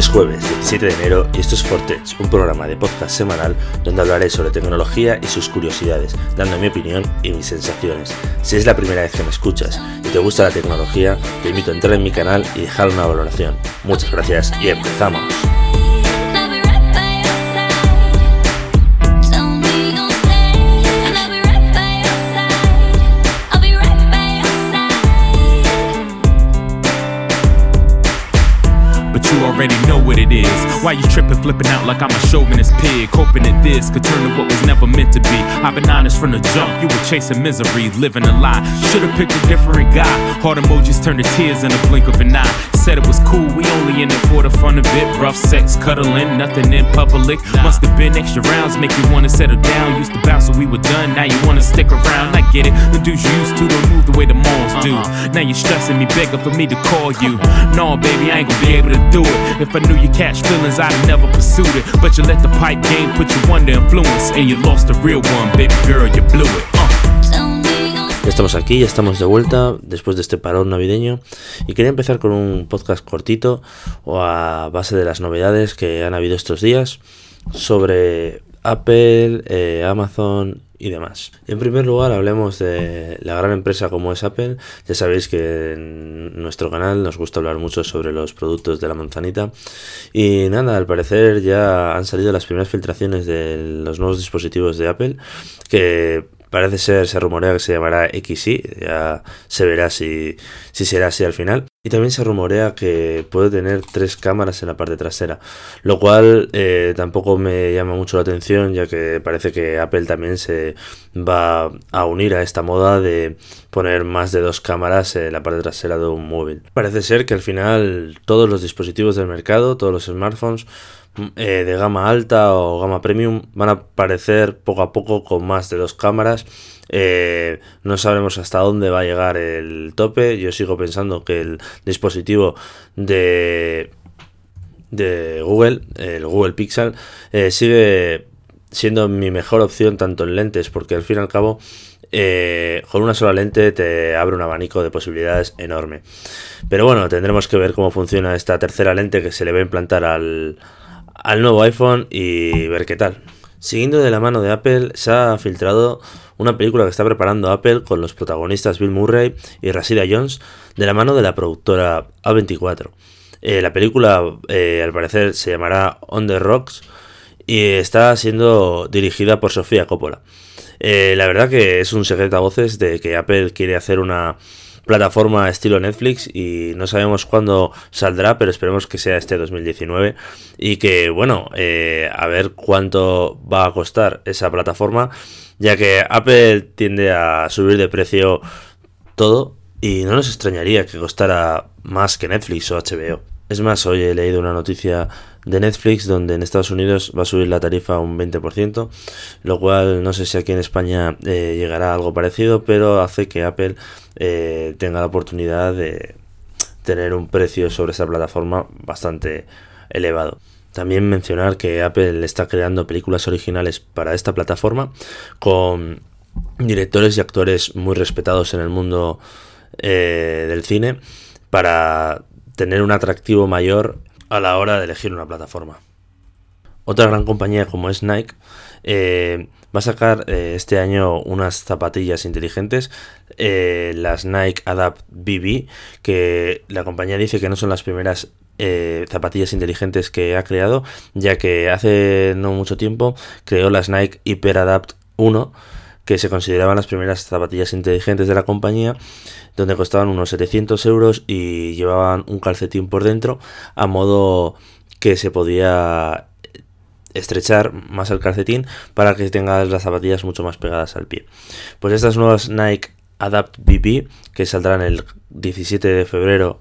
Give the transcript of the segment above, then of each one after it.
es jueves 17 de enero y esto es Fortech, un programa de podcast semanal donde hablaré sobre tecnología y sus curiosidades, dando mi opinión y mis sensaciones. Si es la primera vez que me escuchas y te gusta la tecnología, te invito a entrar en mi canal y dejar una valoración. Muchas gracias y empezamos. Already know what it is. Why you tripping, flipping out like I'm a chauvinist pig? Hoping that this could turn to what was never meant to be. I've been honest from the jump, you were chasing misery, living a lie. Should've picked a different guy. Heart emojis turn to tears in a blink of an eye. Said it was cool, we only in it for the fun of it. Rough sex, cuddling, nothing in public. Must have been extra rounds, make you wanna settle down. Used to bounce when we were done, now you wanna stick around. I get it, the dudes you used to don't move the way the malls do. Uh-huh. Now you're stressing me, begging for me to call you. No, baby, I ain't gonna be able to do it. If I knew you catch feelings, I'd never pursued it. But you let the pipe game put you under influence, and you lost the real one, baby girl, you blew it. Uh. Ya estamos aquí, ya estamos de vuelta después de este parón navideño y quería empezar con un podcast cortito o a base de las novedades que han habido estos días sobre Apple, eh, Amazon y demás. En primer lugar, hablemos de la gran empresa como es Apple. Ya sabéis que en nuestro canal nos gusta hablar mucho sobre los productos de la manzanita. Y nada, al parecer ya han salido las primeras filtraciones de los nuevos dispositivos de Apple que Parece ser, se rumorea que se llamará XY, ya se verá si, si será así al final. Y también se rumorea que puede tener tres cámaras en la parte trasera, lo cual eh, tampoco me llama mucho la atención, ya que parece que Apple también se va a unir a esta moda de poner más de dos cámaras en la parte trasera de un móvil. Parece ser que al final todos los dispositivos del mercado, todos los smartphones, eh, de gama alta o gama premium van a aparecer poco a poco con más de dos cámaras. Eh, no sabremos hasta dónde va a llegar el tope. Yo sigo pensando que el dispositivo de, de Google, el Google Pixel, eh, sigue siendo mi mejor opción tanto en lentes, porque al fin y al cabo con una sola lente te abre un abanico de posibilidades enorme. Pero bueno, tendremos que ver cómo funciona esta tercera lente que se le va a implantar al, al nuevo iPhone y ver qué tal. Siguiendo de la mano de Apple, se ha filtrado una película que está preparando Apple con los protagonistas Bill Murray y Rashida Jones de la mano de la productora A24. Eh, la película, eh, al parecer, se llamará On the Rocks y está siendo dirigida por Sofía Coppola. Eh, la verdad que es un secreto a voces de que Apple quiere hacer una plataforma estilo Netflix y no sabemos cuándo saldrá, pero esperemos que sea este 2019 y que, bueno, eh, a ver cuánto va a costar esa plataforma, ya que Apple tiende a subir de precio todo y no nos extrañaría que costara más que Netflix o HBO. Es más, hoy he leído una noticia de Netflix donde en Estados Unidos va a subir la tarifa un 20%, lo cual no sé si aquí en España eh, llegará algo parecido, pero hace que Apple eh, tenga la oportunidad de tener un precio sobre esa plataforma bastante elevado. También mencionar que Apple está creando películas originales para esta plataforma con directores y actores muy respetados en el mundo eh, del cine para tener un atractivo mayor a la hora de elegir una plataforma. Otra gran compañía como es Nike eh, va a sacar eh, este año unas zapatillas inteligentes, eh, las Nike Adapt BB, que la compañía dice que no son las primeras zapatillas inteligentes que ha creado, ya que hace no mucho tiempo creó las Nike Hyper Adapt 1 que se consideraban las primeras zapatillas inteligentes de la compañía, donde costaban unos 700 euros y llevaban un calcetín por dentro, a modo que se podía estrechar más el calcetín para que tengas las zapatillas mucho más pegadas al pie. Pues estas nuevas Nike Adapt BB, que saldrán el 17 de febrero,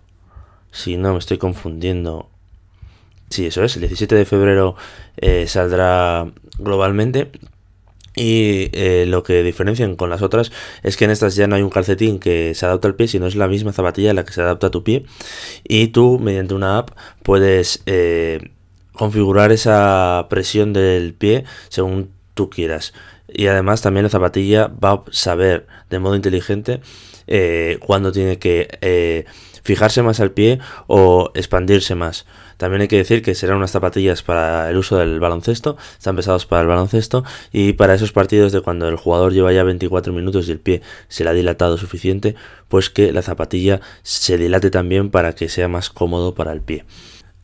si no me estoy confundiendo, sí, eso es, el 17 de febrero eh, saldrá globalmente y eh, lo que diferencian con las otras es que en estas ya no hay un calcetín que se adapta al pie, sino es la misma zapatilla la que se adapta a tu pie. Y tú, mediante una app, puedes eh, configurar esa presión del pie según tú quieras. Y además también la zapatilla va a saber de modo inteligente eh, cuándo tiene que fijarse más al pie o expandirse más. También hay que decir que serán unas zapatillas para el uso del baloncesto, están pesados para el baloncesto y para esos partidos de cuando el jugador lleva ya 24 minutos y el pie se le ha dilatado suficiente, pues que la zapatilla se dilate también para que sea más cómodo para el pie.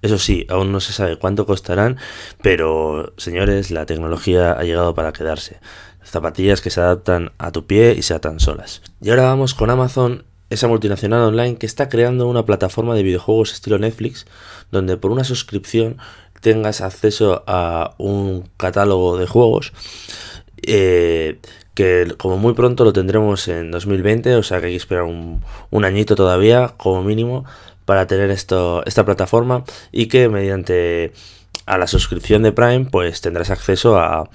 Eso sí, aún no se sabe cuánto costarán, pero señores, la tecnología ha llegado para quedarse. Zapatillas que se adaptan a tu pie y se atan solas. Y ahora vamos con Amazon, esa multinacional online que está creando una plataforma de videojuegos estilo Netflix, donde por una suscripción tengas acceso a un catálogo de juegos. Eh, que como muy pronto lo tendremos en 2020, o sea que hay que esperar un, un añito todavía, como mínimo, para tener esto, esta plataforma y que mediante a la suscripción de Prime pues tendrás acceso a,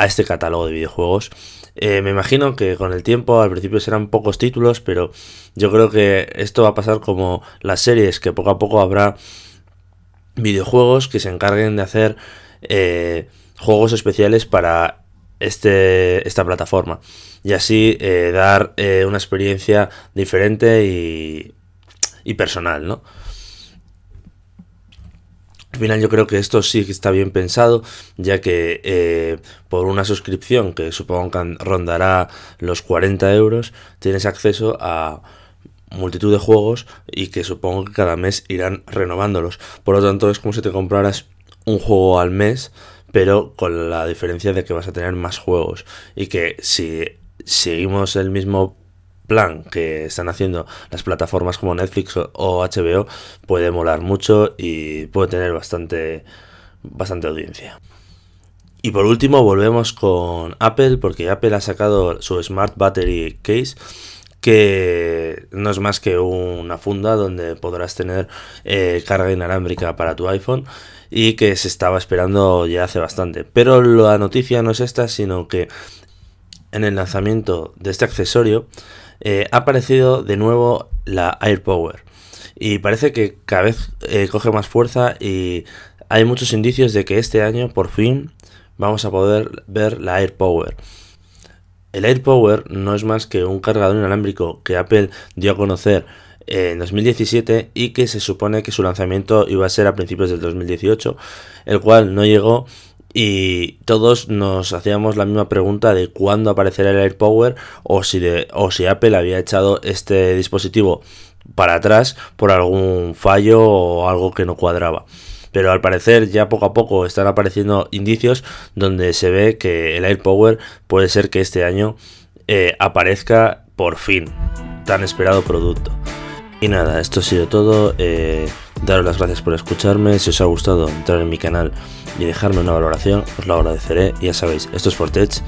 a este catálogo de videojuegos. Eh, me imagino que con el tiempo al principio serán pocos títulos, pero yo creo que esto va a pasar como las series, que poco a poco habrá videojuegos que se encarguen de hacer eh, juegos especiales para este, esta plataforma y así eh, dar una experiencia diferente y y personal, ¿no? Al final yo creo que esto sí que está bien pensado, ya que eh, por una suscripción que supongo que rondará los 40 euros, tienes acceso a multitud de juegos y que supongo que cada mes irán renovándolos. Por lo tanto es como si te compraras un juego al mes, pero con la diferencia de que vas a tener más juegos y que si seguimos el mismo plan que están haciendo las plataformas como Netflix o HBO puede molar mucho y puede tener bastante, bastante audiencia. Y por último volvemos con Apple porque Apple ha sacado su Smart Battery Case que no es más que una funda donde podrás tener eh, carga inalámbrica para tu iPhone y que se estaba esperando ya hace bastante. Pero la noticia no es esta, sino que en el lanzamiento de este accesorio eh, ha aparecido de nuevo la AirPower. Y parece que cada vez eh, coge más fuerza y hay muchos indicios de que este año por fin vamos a poder ver la AirPower. El AirPower no es más que un cargador inalámbrico que Apple dio a conocer en 2017 y que se supone que su lanzamiento iba a ser a principios del 2018, el cual no llegó y todos nos hacíamos la misma pregunta de cuándo aparecerá el AirPower o si, de, o si Apple había echado este dispositivo para atrás por algún fallo o algo que no cuadraba. Pero al parecer ya poco a poco están apareciendo indicios donde se ve que el AirPower puede ser que este año eh, aparezca por fin tan esperado producto. Y nada, esto ha sido todo. Eh, daros las gracias por escucharme. Si os ha gustado, entrar en mi canal y dejarme una valoración, os lo agradeceré. Ya sabéis, esto es Fortech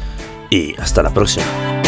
y hasta la próxima.